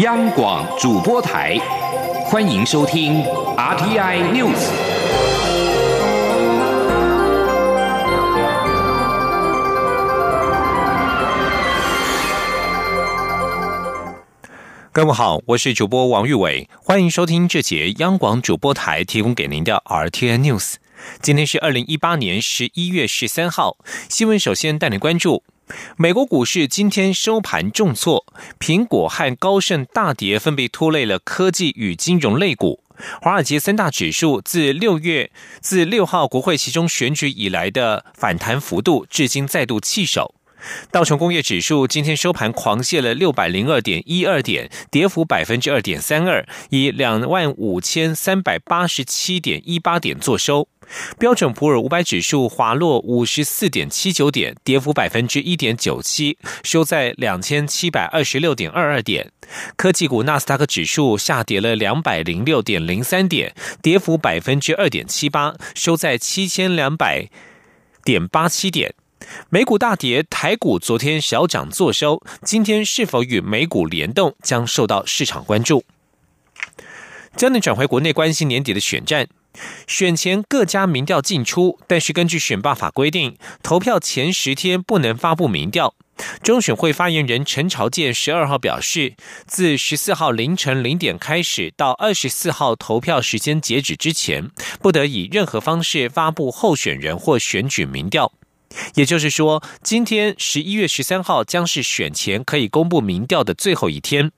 央广主播台，欢迎收听 RTI News。各位好，我是主播王玉伟，欢迎收听这节央广主播台提供给您的 RTI News。今天是二零一八年十一月十三号，新闻首先带你关注。美国股市今天收盘重挫，苹果和高盛大跌，分别拖累了科技与金融类股。华尔街三大指数自六月自六号国会其中选举以来的反弹幅度，至今再度弃守。道琼工业指数今天收盘狂泻了六百零二点一二点，跌幅百分之二点三二，以两万五千三百八十七点一八点作收。标准普尔五百指数滑落五十四点七九点，跌幅百分之一点九七，收在两千七百二十六点二二点。科技股纳斯达克指数下跌了两百零六点零三点，跌幅百分之二点七八，收在七千两百点八七点。美股大跌，台股昨天小涨作收，今天是否与美股联动，将受到市场关注。将能转回国内关心年底的选战。选前各家民调进出，但是根据选罢法规定，投票前十天不能发布民调。中选会发言人陈朝健十二号表示，自十四号凌晨零点开始到二十四号投票时间截止之前，不得以任何方式发布候选人或选举民调。也就是说，今天十一月十三号将是选前可以公布民调的最后一天。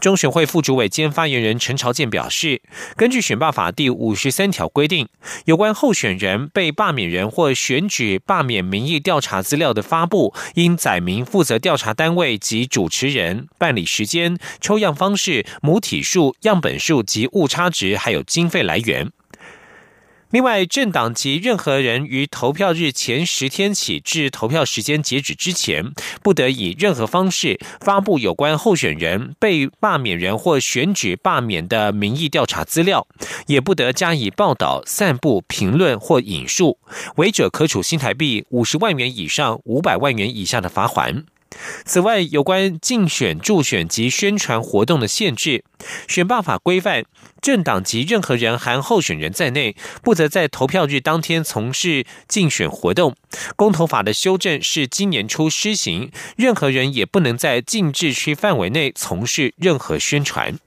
中选会副主委兼发言人陈朝健表示，根据选罢法第五十三条规定，有关候选人、被罢免人或选举罢免民意调查资料的发布，应载明负责调查单位及主持人、办理时间、抽样方式、母体数、样本数及误差值，还有经费来源。另外，政党及任何人于投票日前十天起至投票时间截止之前，不得以任何方式发布有关候选人、被罢免人或选举罢免的民意调查资料，也不得加以报道、散布、评论或引述，违者可处新台币五十万元以上五百万元以下的罚款。此外，有关竞选、助选及宣传活动的限制，选办法规范，政党及任何人含候选人在内，不得在投票日当天从事竞选活动。公投法的修正是今年初施行，任何人也不能在禁制区范围内从事任何宣传。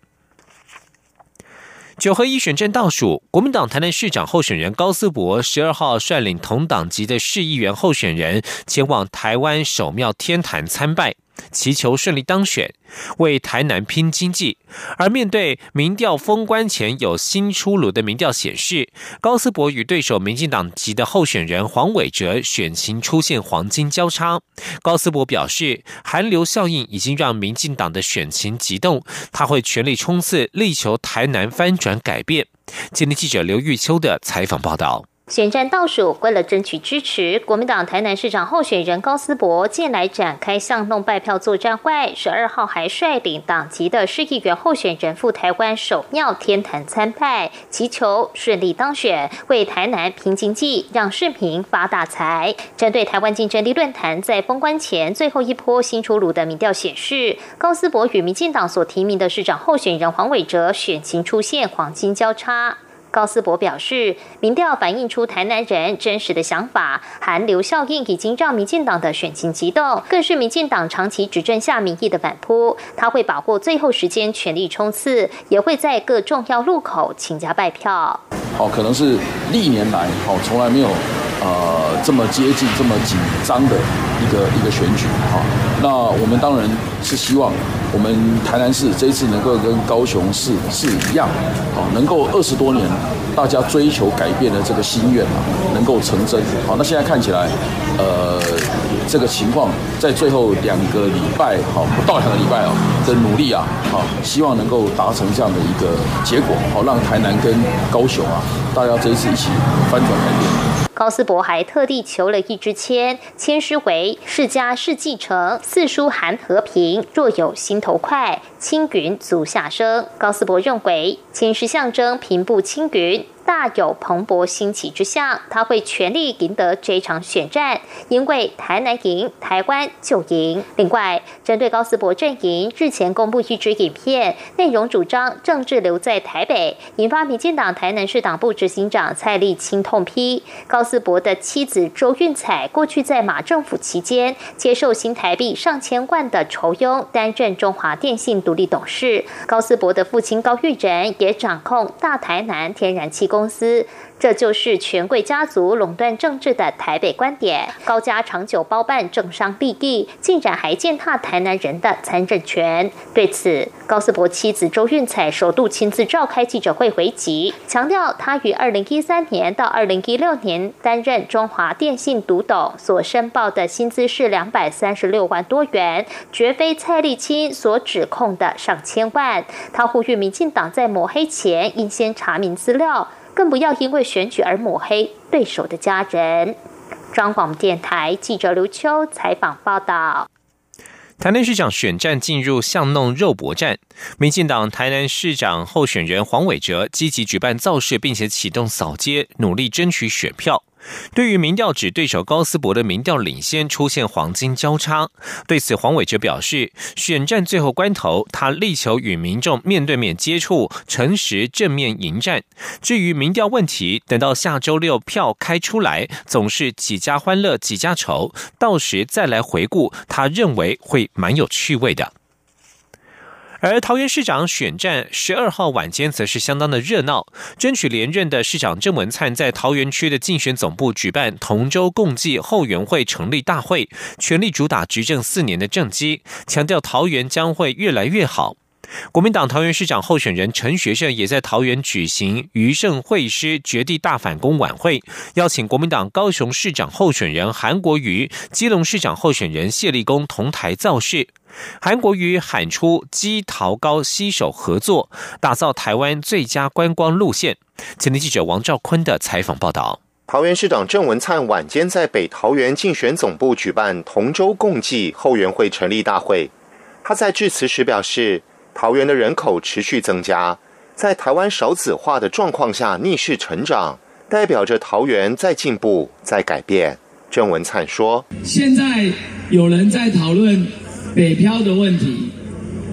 九合一选战倒数，国民党台南市长候选人高思博十二号率领同党籍的市议员候选人前往台湾首庙天坛参拜。祈求顺利当选，为台南拼经济。而面对民调封关前有新出炉的民调显示，高思博与对手民进党籍的候选人黄伟哲选情出现黄金交叉。高思博表示，寒流效应已经让民进党的选情急动，他会全力冲刺，力求台南翻转改变。今天记者刘玉秋的采访报道。选战倒数，为了争取支持，国民党台南市长候选人高思博近来展开巷弄拜票作战外，十二号还率领党籍的市议员候选人赴台湾首庙天坛参拜，祈求顺利当选，为台南平经济，让市民发大财。针对台湾竞争力论坛在封关前最后一波新出炉的民调显示，高思博与民进党所提名的市长候选人黄伟哲选情出现黄金交叉。高思博表示，民调反映出台南人真实的想法，寒流效应已经让民进党的选情激动，更是民进党长期执政下民意的反扑。他会把握最后时间全力冲刺，也会在各重要路口请假拜票。好，可能是历年来好从来没有呃这么接近、这么紧张的一个一个选举。好，那我们当然是希望。我们台南市这一次能够跟高雄市是一样，好，能够二十多年大家追求改变的这个心愿啊，能够成真。好，那现在看起来，呃，这个情况在最后两个礼拜，好，不到两个礼拜哦的努力啊，好，希望能够达成这样的一个结果，好，让台南跟高雄啊，大家这一次一起翻转改变。高斯博还特地求了一支签，签诗为“世家世继承，四书含和平。若有心头快，青云足下生。”高斯博认为，签诗象征平步青云。大有蓬勃兴起之象，他会全力赢得这场选战，因为台南赢，台湾就赢。另外，针对高斯博阵营日前公布一支影片，内容主张政治留在台北，引发民进党台南市党部执行长蔡立青痛批高斯博的妻子周运彩过去在马政府期间接受新台币上千万的酬庸，担任中华电信独立董事。高斯博的父亲高玉仁也掌控大台南天然气公司。这就是权贵家族垄断政治的台北观点。高家长久包办政商利益，竟然还践踏台南人的参政权。对此，高斯博妻子周运彩首度亲自召开记者会回击，强调他于二零一三年到二零一六年担任中华电信独董，所申报的薪资是两百三十六万多元，绝非蔡立青所指控的上千万。他呼吁民进党在抹黑前，应先查明资料。更不要因为选举而抹黑对手的家人。中广电台记者刘秋采访报道。台南市长选战进入巷弄肉搏战，民进党台南市长候选人黄伟哲积极举办造势，并且启动扫街，努力争取选票。对于民调指对手高斯博的民调领先出现黄金交叉，对此黄伟哲表示，选战最后关头，他力求与民众面对面接触，诚实正面迎战。至于民调问题，等到下周六票开出来，总是几家欢乐几家愁，到时再来回顾，他认为会蛮有趣味的。而桃园市长选战十二号晚间则是相当的热闹，争取连任的市长郑文灿在桃园区的竞选总部举办同舟共济后援会成立大会，全力主打执政四年的政绩，强调桃园将会越来越好。国民党桃园市长候选人陈学圣也在桃园举行余盛会师绝地大反攻晚会，邀请国民党高雄市长候选人韩国瑜、基隆市长候选人谢立功同台造势。韩国瑜喊出基桃高携手合作，打造台湾最佳观光路线。前天记者王兆坤的采访报道：桃园市长郑文灿晚间在北桃园竞选总部举办同舟共济后援会成立大会，他在致辞时表示。桃园的人口持续增加，在台湾少子化的状况下逆势成长，代表着桃园在进步、在改变。郑文灿说：“现在有人在讨论北漂的问题，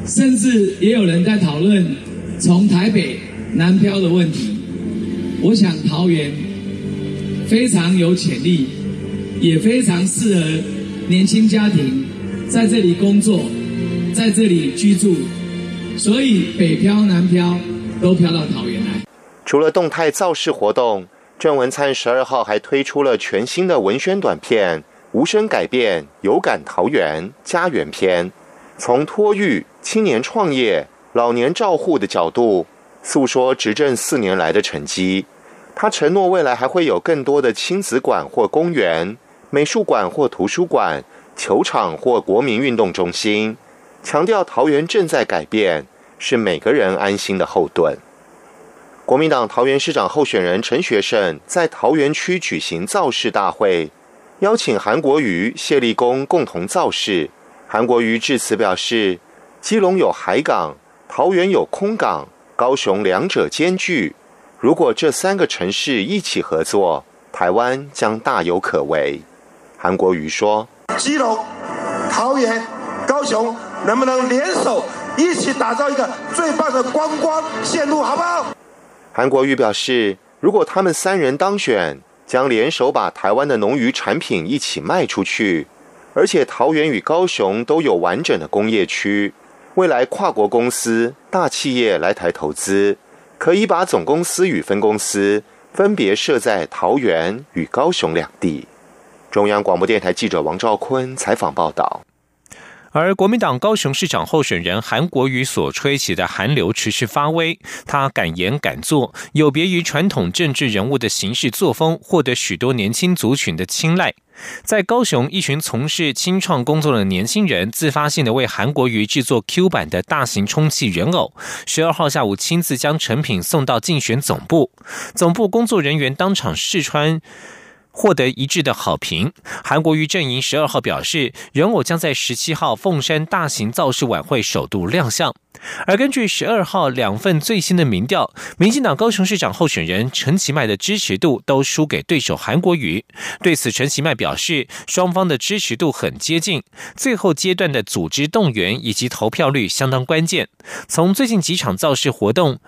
甚至也有人在讨论从台北南漂的问题。我想桃园非常有潜力，也非常适合年轻家庭在这里工作，在这里居住。”所以北漂南漂都漂到桃园来。除了动态造势活动，郑文灿十二号还推出了全新的文宣短片《无声改变有感桃园家园篇》，从托育、青年创业、老年照护的角度，诉说执政四年来的成绩。他承诺未来还会有更多的亲子馆或公园、美术馆或图书馆、球场或国民运动中心。强调桃园正在改变，是每个人安心的后盾。国民党桃园市长候选人陈学圣在桃园区举行造势大会，邀请韩国瑜、谢立功共同造势。韩国瑜致辞表示，基隆有海港，桃园有空港，高雄两者兼具。如果这三个城市一起合作，台湾将大有可为。韩国瑜说：“基隆、桃园、高雄。”能不能联手一起打造一个最棒的观光线路，好不好？韩国瑜表示，如果他们三人当选，将联手把台湾的农渔产品一起卖出去。而且桃园与高雄都有完整的工业区，未来跨国公司、大企业来台投资，可以把总公司与分公司分别设在桃园与高雄两地。中央广播电台记者王兆坤采访报道。而国民党高雄市长候选人韩国瑜所吹起的韩流持续发威，他敢言敢做，有别于传统政治人物的行事作风，获得许多年轻族群的青睐。在高雄，一群从事清创工作的年轻人自发性的为韩国瑜制作 Q 版的大型充气人偶，十二号下午亲自将成品送到竞选总部，总部工作人员当场试穿。获得一致的好评。韩国瑜阵营十二号表示，人偶将在十七号凤山大型造势晚会首度亮相。而根据十二号两份最新的民调，民进党高雄市长候选人陈其迈的支持度都输给对手韩国瑜。对此，陈其迈表示，双方的支持度很接近，最后阶段的组织动员以及投票率相当关键。从最近几场造势活动。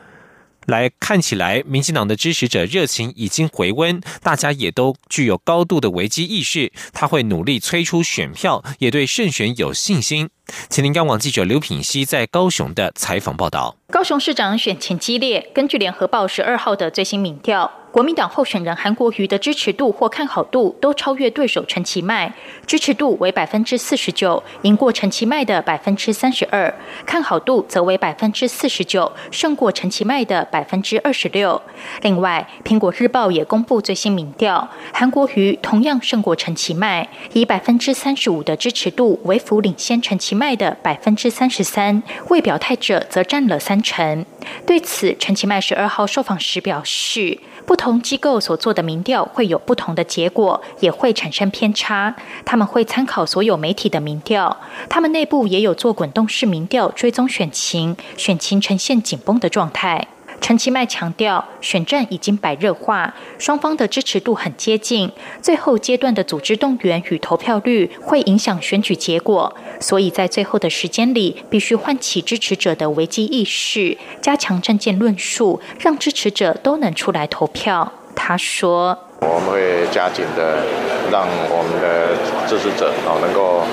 来看起来，民进党的支持者热情已经回温，大家也都具有高度的危机意识。他会努力催出选票，也对胜选有信心。请您央网记者刘品熙在高雄的采访报道。高雄市长选前激烈，根据联合报十二号的最新民调。国民党候选人韩国瑜的支持度或看好度都超越对手陈其迈，支持度为百分之四十九，赢过陈其迈的百分之三十二；看好度则为百分之四十九，胜过陈其迈的百分之二十六。另外，苹果日报也公布最新民调，韩国瑜同样胜过陈其迈，以百分之三十五的支持度为幅领先陈其迈的百分之三十三，未表态者则占了三成。对此，陈其迈十二号受访时表示。不同机构所做的民调会有不同的结果，也会产生偏差。他们会参考所有媒体的民调，他们内部也有做滚动式民调追踪选情，选情呈现紧绷的状态。陈其迈强调，选战已经白热化，双方的支持度很接近，最后阶段的组织动员与投票率会影响选举结果，所以在最后的时间里，必须唤起支持者的危机意识，加强政见论述，让支持者都能出来投票。他说。我们会加紧的，让我们的支持者啊能够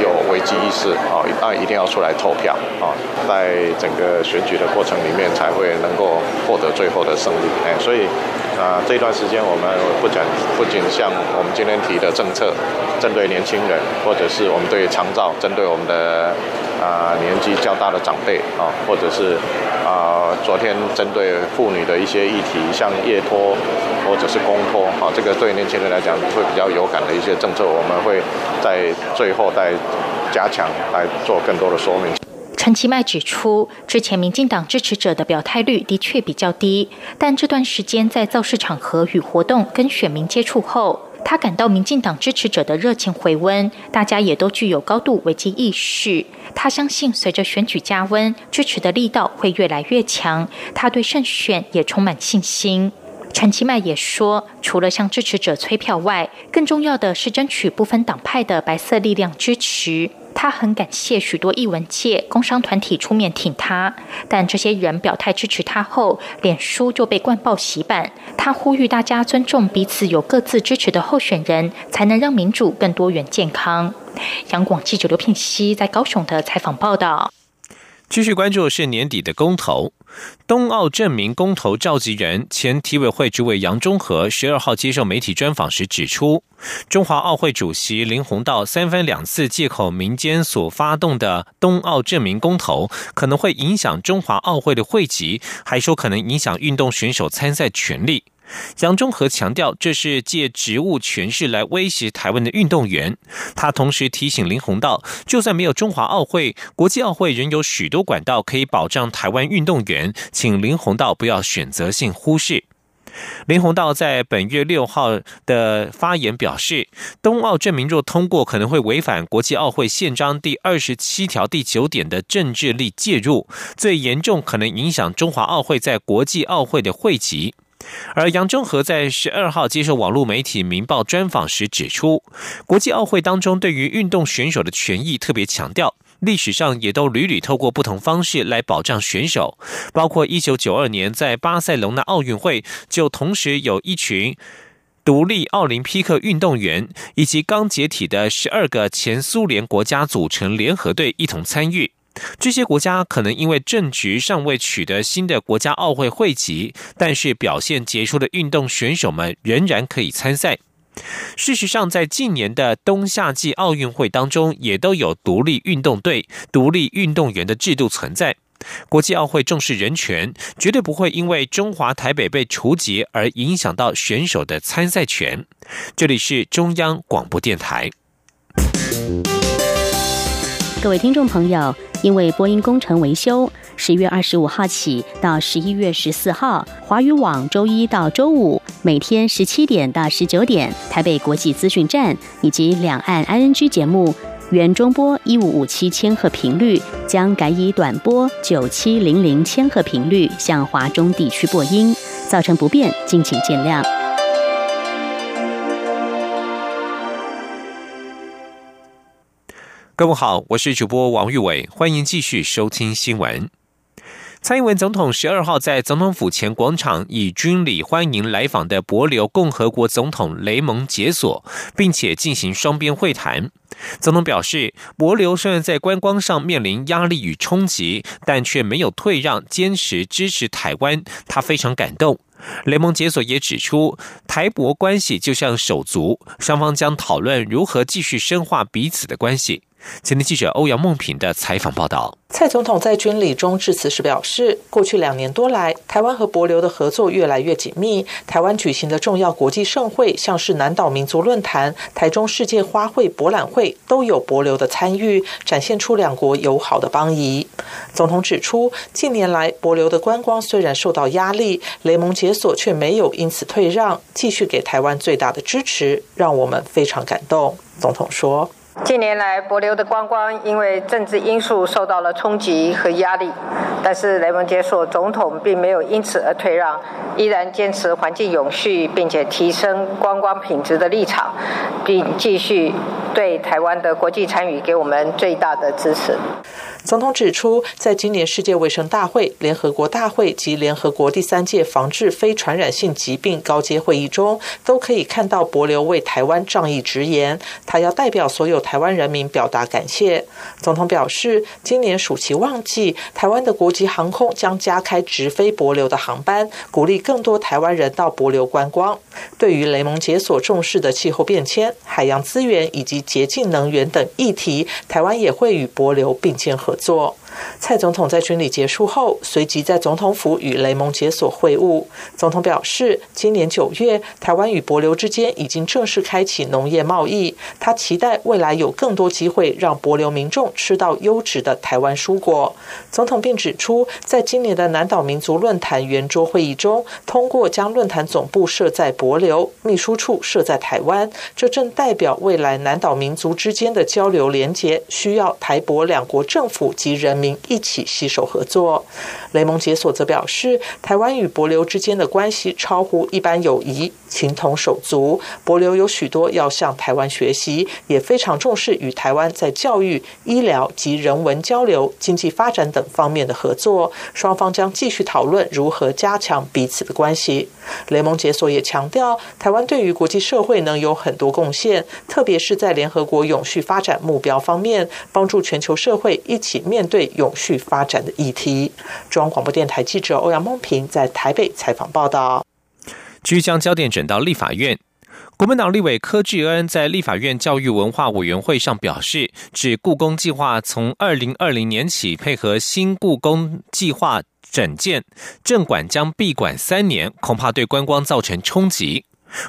有危机意识啊，那一定要出来投票啊，在整个选举的过程里面才会能够获得最后的胜利。哎，所以啊这段时间我们不仅不仅像我们今天提的政策，针对年轻人，或者是我们对长照，针对我们的啊年纪较大的长辈啊，或者是啊昨天针对妇女的一些议题，像夜托或者是公托。啊，这个对年轻人来讲会比较有感的一些政策，我们会在最后再加强来做更多的说明。陈其迈指出，之前民进党支持者的表态率的确比较低，但这段时间在造势场合与活动跟选民接触后，他感到民进党支持者的热情回温，大家也都具有高度危机意识。他相信，随着选举加温，支持的力道会越来越强，他对胜选也充满信心。陈其迈也说，除了向支持者催票外，更重要的是争取不分党派的白色力量支持。他很感谢许多艺文界、工商团体出面挺他，但这些人表态支持他后，脸书就被灌爆洗版。他呼吁大家尊重彼此有各自支持的候选人，才能让民主更多元、健康。杨广记者刘聘熙在高雄的采访报道。继续关注是年底的公投。冬奥证明公投召集人、前体委会主委杨中和十二号接受媒体专访时指出，中华奥会主席林鸿道三番两次借口民间所发动的冬奥证明公投可能会影响中华奥会的会籍，还说可能影响运动选手参赛权利。杨中和强调，这是借职务权势来威胁台湾的运动员。他同时提醒林鸿道，就算没有中华奥会，国际奥会仍有许多管道可以保障台湾运动员，请林鸿道不要选择性忽视。林鸿道在本月六号的发言表示，冬奥证明若通过，可能会违反国际奥会宪章第二十七条第九点的政治力介入，最严重可能影响中华奥会在国际奥会的会籍。而杨忠和在十二号接受网络媒体《民报》专访时指出，国际奥会当中对于运动选手的权益特别强调，历史上也都屡屡透过不同方式来保障选手，包括一九九二年在巴塞隆纳奥运会就同时有一群独立奥林匹克运动员以及刚解体的十二个前苏联国家组成联合队一同参与。这些国家可能因为政局尚未取得新的国家奥会会籍，但是表现杰出的运动选手们仍然可以参赛。事实上，在近年的冬夏季奥运会当中，也都有独立运动队、独立运动员的制度存在。国际奥会重视人权，绝对不会因为中华台北被除籍而影响到选手的参赛权。这里是中央广播电台。各位听众朋友，因为播音工程维修，十月二十五号起到十一月十四号，华语网周一到周五每天十七点到十九点，台北国际资讯站以及两岸 ING 节目原中波一五五七千赫频率将改以短波九七零零千赫频率向华中地区播音，造成不便，敬请见谅。各位好，我是主播王玉伟，欢迎继续收听新闻。蔡英文总统十二号在总统府前广场以军礼欢迎来访的博流共和国总统雷蒙解锁，并且进行双边会谈。总统表示，博流虽然在观光上面临压力与冲击，但却没有退让，坚持支持台湾，他非常感动。雷蒙解锁也指出，台博关系就像手足，双方将讨论如何继续深化彼此的关系。前天记者欧阳梦平的采访报道。蔡总统在军礼中致辞时表示，过去两年多来，台湾和博流的合作越来越紧密。台湾举行的重要国际盛会，像是南岛民族论坛、台中世界花卉博览会，都有博流的参与，展现出两国友好的邦谊。总统指出，近年来博流的观光虽然受到压力，雷蒙解锁却没有因此退让，继续给台湾最大的支持，让我们非常感动。总统说。近年来，博流的观光因为政治因素受到了冲击和压力，但是雷蒙杰说总统并没有因此而退让，依然坚持环境永续并且提升观光品质的立场，并继续对台湾的国际参与给我们最大的支持。总统指出，在今年世界卫生大会、联合国大会及联合国第三届防治非传染性疾病高阶会议中，都可以看到博流为台湾仗义直言，他要代表所有台湾人民表达感谢。总统表示，今年暑期旺季，台湾的国际航空将加开直飞博流的航班，鼓励更多台湾人到博流观光。对于雷蒙杰所重视的气候变迁、海洋资源以及洁净能源等议题，台湾也会与博流并肩合。做。蔡总统在军礼结束后，随即在总统府与雷蒙解锁会晤。总统表示，今年九月，台湾与博流之间已经正式开启农业贸易。他期待未来有更多机会让博流民众吃到优质的台湾蔬果。总统并指出，在今年的南岛民族论坛圆桌会议中，通过将论坛总部设在博流，秘书处设在台湾，这正代表未来南岛民族之间的交流连结需要台博两国政府及人民。一起携手合作。雷蒙解锁则表示，台湾与博流之间的关系超乎一般友谊，情同手足。博流有许多要向台湾学习，也非常重视与台湾在教育、医疗及人文交流、经济发展等方面的合作。双方将继续讨论如何加强彼此的关系。雷蒙解锁也强调，台湾对于国际社会能有很多贡献，特别是在联合国永续发展目标方面，帮助全球社会一起面对。永续发展的议题。中央广播电台记者欧阳梦平在台北采访报道。据将焦点转到立法院，国民党立委柯志恩在立法院教育文化委员会上表示，指故宫计划从二零二零年起配合新故宫计划整建，镇馆将闭馆三年，恐怕对观光造成冲击。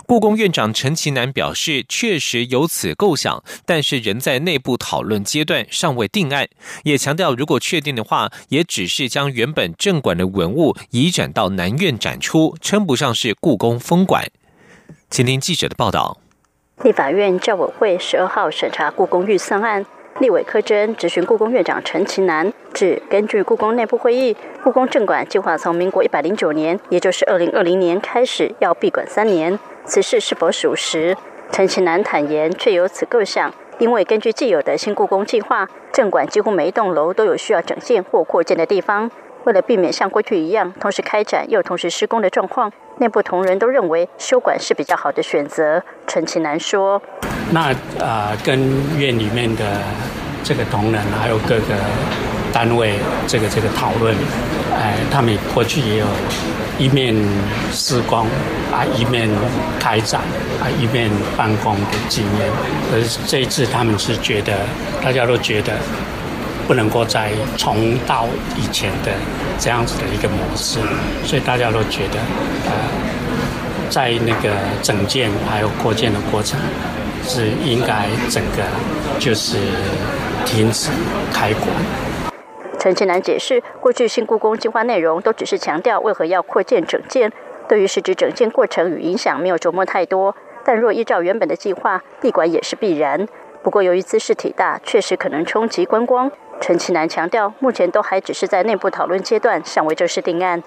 故宫院长陈其南表示，确实有此构想，但是仍在内部讨论阶段，尚未定案。也强调，如果确定的话，也只是将原本镇馆的文物移展到南院展出，称不上是故宫封馆。请听记者的报道。立法院教委会十二号审查故宫预算案，立委柯真质询故宫院长陈其南，指根据故宫内部会议，故宫镇馆计划从民国一百零九年，也就是二零二零年开始要闭馆三年。此事是否属实？陈其南坦言，确有此构想。因为根据既有的新故宫计划，镇馆几乎每一栋楼都有需要整建或扩建的地方。为了避免像过去一样同时开展又同时施工的状况，内部同仁都认为修馆是比较好的选择。陈其南说：“那啊，跟院里面的这个同仁还有各个单位这个这个讨论，哎，他们过去也有。”一面施工啊，一面开展啊，一面办公的经验。可是这一次他们是觉得，大家都觉得不能够再重蹈以前的这样子的一个模式，所以大家都觉得，呃，在那个整建还有扩建的过程，是应该整个就是停止开馆。陈其南解释，过去新故宫计划内容都只是强调为何要扩建整建，对于实质整建过程与影响没有琢磨太多。但若依照原本的计划，闭馆也是必然。不过由于姿势体大，确实可能冲击观光。陈其南强调，目前都还只是在内部讨论阶段，尚未正式定案。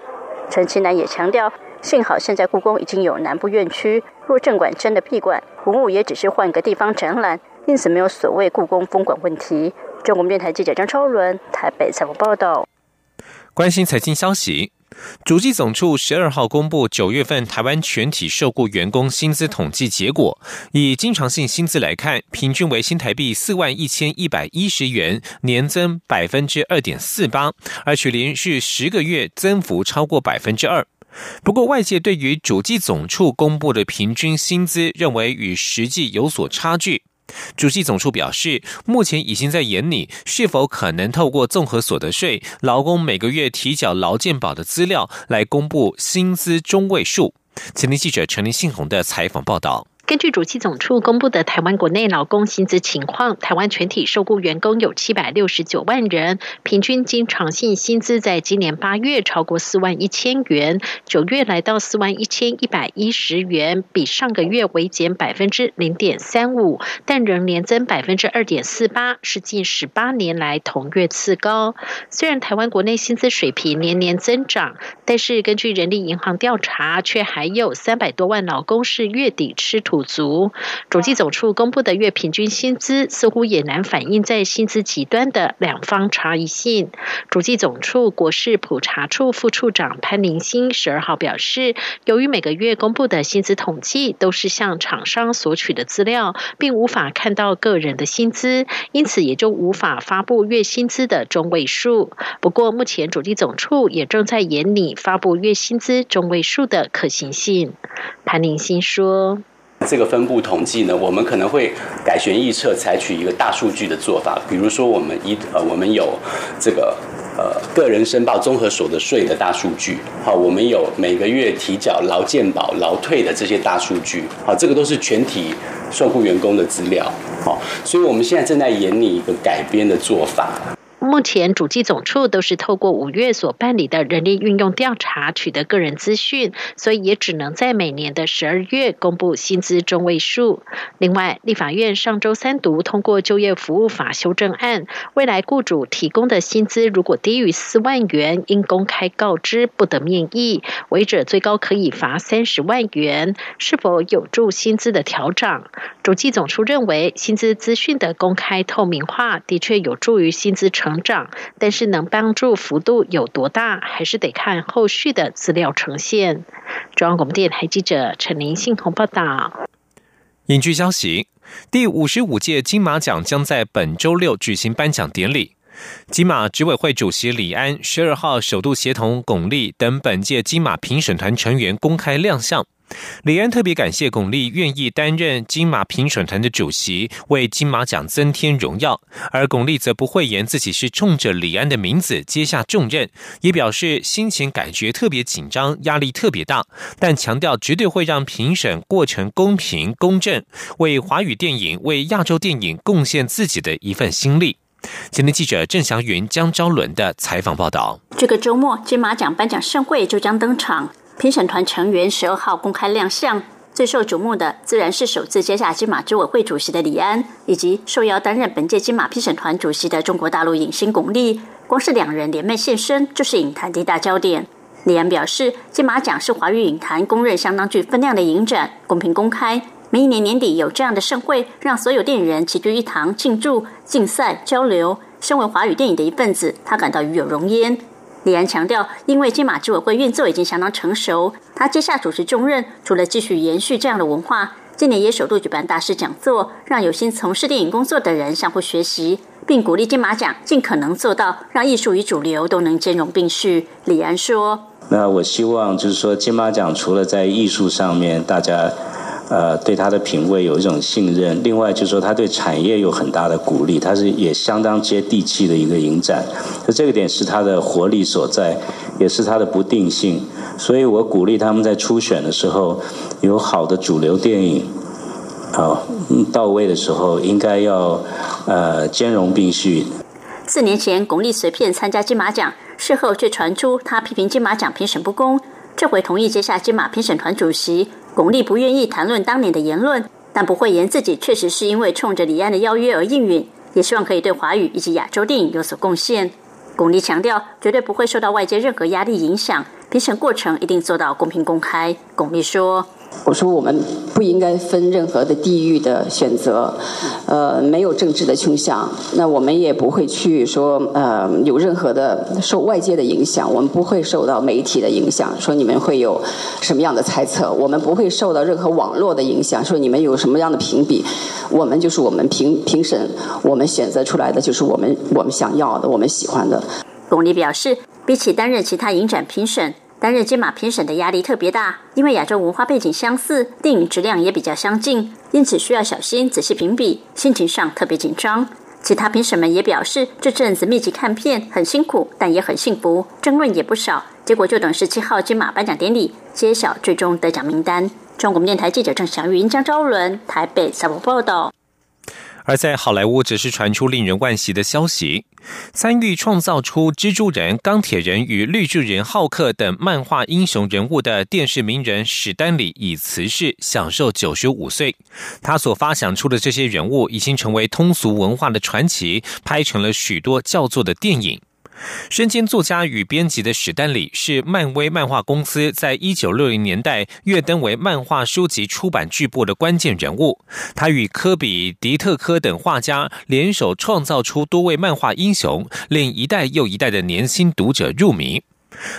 陈其南也强调，幸好现在故宫已经有南部院区，若正馆真的闭馆，文物也只是换个地方展览，因此没有所谓故宫封馆问题。中国电台记者张超伦台北采访报道。关心财经消息，主计总处十二号公布九月份台湾全体受雇员工薪资统计结果，以经常性薪资来看，平均为新台币四万一千一百一十元，年增百分之二点四八，而且连续十个月增幅超过百分之二。不过，外界对于主计总处公布的平均薪资，认为与实际有所差距。主席总处表示，目前已经在研拟是否可能透过综合所得税、劳工每个月提缴劳健保的资料来公布薪资中位数。前天记者陈林信宏的采访报道。根据主计总处公布的台湾国内劳工薪资情况，台湾全体受雇员工有七百六十九万人，平均经常性薪资在今年八月超过四万一千元，九月来到四万一千一百一十元，比上个月微减百分之零点三五，但仍年增百分之二点四八，是近十八年来同月次高。虽然台湾国内薪资水平年年增长，但是根据人力银行调查，却还有三百多万劳工是月底吃土。不足，主计总处公布的月平均薪资似乎也难反映在薪资极端的两方差异性。主计总处国事普查处副处长潘林新十二号表示，由于每个月公布的薪资统计都是向厂商索取的资料，并无法看到个人的薪资，因此也就无法发布月薪资的中位数。不过，目前主计总处也正在研拟发布月薪资中位数的可行性。潘林新说。这个分布统计呢，我们可能会改弦易辙，采取一个大数据的做法。比如说，我们一呃，我们有这个呃个人申报综合所得税的大数据，好，我们有每个月提缴劳健保、劳退的这些大数据，好，这个都是全体受雇员工的资料，好，所以我们现在正在研拟一个改编的做法。目前主计总处都是透过五月所办理的人力运用调查取得个人资讯，所以也只能在每年的十二月公布薪资中位数。另外，立法院上周三读通过就业服务法修正案，未来雇主提供的薪资如果低于四万元，应公开告知，不得面议，违者最高可以罚三十万元。是否有助薪资的调整？主计总处认为，薪资资讯的公开透明化的确有助于薪资成。长，但是能帮助幅度有多大，还是得看后续的资料呈现。中央广播电台记者陈林信鸿报道。影剧消息：第五十五届金马奖将在本周六举行颁奖典礼。金马执委会主席李安十二号首度协同巩俐等本届金马评审团成员公开亮相。李安特别感谢巩俐愿意担任金马评审团的主席，为金马奖增添荣耀。而巩俐则不讳言自己是冲着李安的名字接下重任，也表示心情感觉特别紧张，压力特别大，但强调绝对会让评审过程公平公正，为华语电影、为亚洲电影贡献自己的一份心力。今天记者郑祥云、江昭伦的采访报道。这个周末，金马奖颁奖盛会就将登场。评审团成员十二号公开亮相，最受瞩目的自然是首次接下金马执委会主席的李安，以及受邀担任本届金马评审团主席的中国大陆影星巩俐。光是两人联袂现身，就是影坛的一大焦点。李安表示，金马奖是华语影坛公认相当具分量的影展，公平公开。每一年年底有这样的盛会，让所有电影人齐聚一堂庆祝、竞赛、交流。身为华语电影的一份子，他感到与有荣焉。李安强调，因为金马执委会运作已经相当成熟，他接下主持重任，除了继续延续这样的文化，今年也首度举办大师讲座，让有心从事电影工作的人相互学习，并鼓励金马奖尽可能做到让艺术与主流都能兼容并蓄。李安说：“那我希望就是说，金马奖除了在艺术上面，大家。”呃，对他的品味有一种信任。另外，就是说他对产业有很大的鼓励，他是也相当接地气的一个影展。就这个点是他的活力所在，也是他的不定性。所以我鼓励他们在初选的时候，有好的主流电影，好到位的时候，应该要呃兼容并蓄。四年前，巩俐随片参加金马奖，事后却传出他批评金马奖评审不公。这回同意接下金马评审团主席，巩俐不愿意谈论当年的言论，但不会言自己确实是因为冲着李安的邀约而应允，也希望可以对华语以及亚洲电影有所贡献。巩俐强调，绝对不会受到外界任何压力影响，评审过程一定做到公平公开。巩俐说。我说我们不应该分任何的地域的选择，呃，没有政治的倾向。那我们也不会去说呃有任何的受外界的影响，我们不会受到媒体的影响，说你们会有什么样的猜测，我们不会受到任何网络的影响，说你们有什么样的评比，我们就是我们评评审，我们选择出来的就是我们我们想要的，我们喜欢的。巩俐表示，比起担任其他影展评审。担任金马评审的压力特别大，因为亚洲文化背景相似，电影质量也比较相近，因此需要小心仔细评比，心情上特别紧张。其他评审们也表示，这阵子密集看片很辛苦，但也很幸福，争论也不少。结果就等十七号金马颁奖典礼揭晓最终得奖名单。中国电台记者郑祥云、江昭伦台北采访报道。而在好莱坞，则是传出令人惋惜的消息：参与创造出蜘蛛人、钢铁人与绿巨人浩克等漫画英雄人物的电视名人史丹里已辞世，享受九十五岁。他所发想出的这些人物，已经成为通俗文化的传奇，拍成了许多叫做的电影。身兼作家与编辑的史丹里是漫威漫画公司在一九六零年代跃登为漫画书籍出版巨擘的关键人物。他与科比、迪特科等画家联手创造出多位漫画英雄，令一代又一代的年轻读者入迷。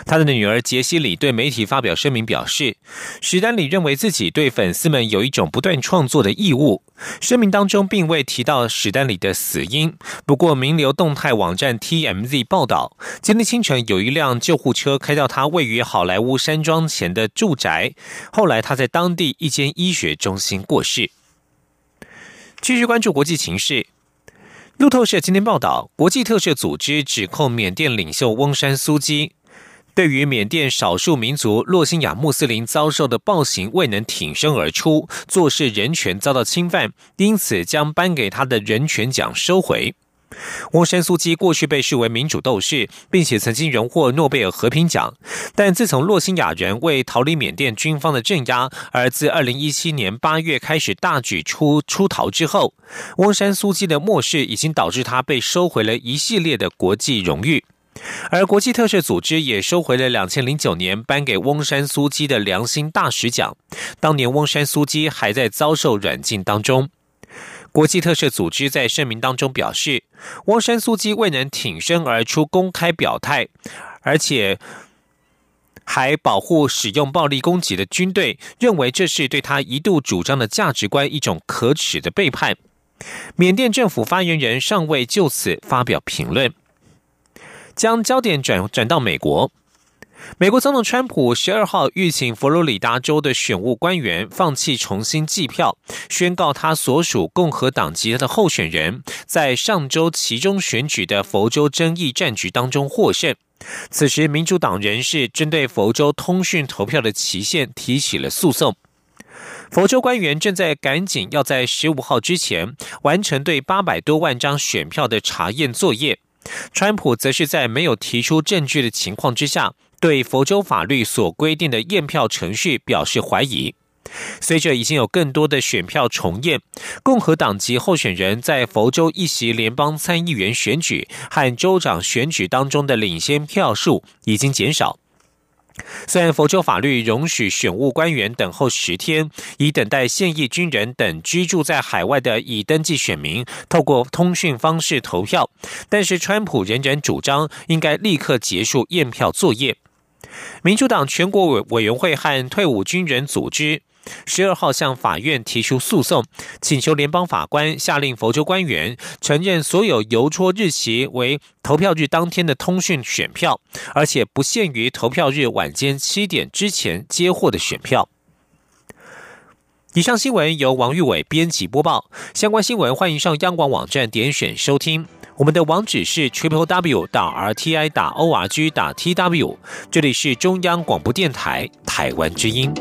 他的女儿杰西里对媒体发表声明表示，史丹里认为自己对粉丝们有一种不断创作的义务。声明当中并未提到史丹里的死因。不过，名流动态网站 TMZ 报道，今天清晨有一辆救护车开到他位于好莱坞山庄前的住宅，后来他在当地一间医学中心过世。继续关注国际情势。路透社今天报道，国际特赦组织指控缅甸领袖翁山苏基。对于缅甸少数民族洛辛亚穆斯林遭受的暴行未能挺身而出，做事人权遭到侵犯，因此将颁给他的人权奖收回。翁山苏基过去被视为民主斗士，并且曾经荣获诺贝尔和平奖，但自从洛辛亚人为逃离缅甸军方的镇压，而自二零一七年八月开始大举出出逃之后，翁山苏基的漠视已经导致他被收回了一系列的国际荣誉。而国际特赦组织也收回了两千零九年颁给翁山苏基的良心大使奖。当年翁山苏基还在遭受软禁当中。国际特赦组织在声明当中表示，翁山苏基未能挺身而出公开表态，而且还保护使用暴力攻击的军队，认为这是对他一度主张的价值观一种可耻的背叛。缅甸政府发言人尚未就此发表评论。将焦点转转到美国，美国总统川普十二号预请佛罗里达州的选务官员放弃重新计票，宣告他所属共和党籍的候选人，在上周其中选举的佛州争议战局当中获胜。此时，民主党人士针对佛州通讯投票的期限提起了诉讼。佛州官员正在赶紧要在十五号之前完成对八百多万张选票的查验作业。川普则是在没有提出证据的情况之下，对佛州法律所规定的验票程序表示怀疑。随着已经有更多的选票重验，共和党籍候选人在佛州一席联邦参议员选举和州长选举当中的领先票数已经减少。虽然佛州法律容许选务官员等候十天，以等待现役军人等居住在海外的已登记选民透过通讯方式投票，但是川普仍然主张应该立刻结束验票作业。民主党全国委委员会和退伍军人组织。十二号向法院提出诉讼，请求联邦法官下令佛州官员承认所有邮戳日期为投票日当天的通讯选票，而且不限于投票日晚间七点之前接获的选票。以上新闻由王玉伟编辑播报。相关新闻欢迎上央广网站点选收听。我们的网址是 triple w 打 r t i 打 o r g 打 t w。这里是中央广播电台台湾之音。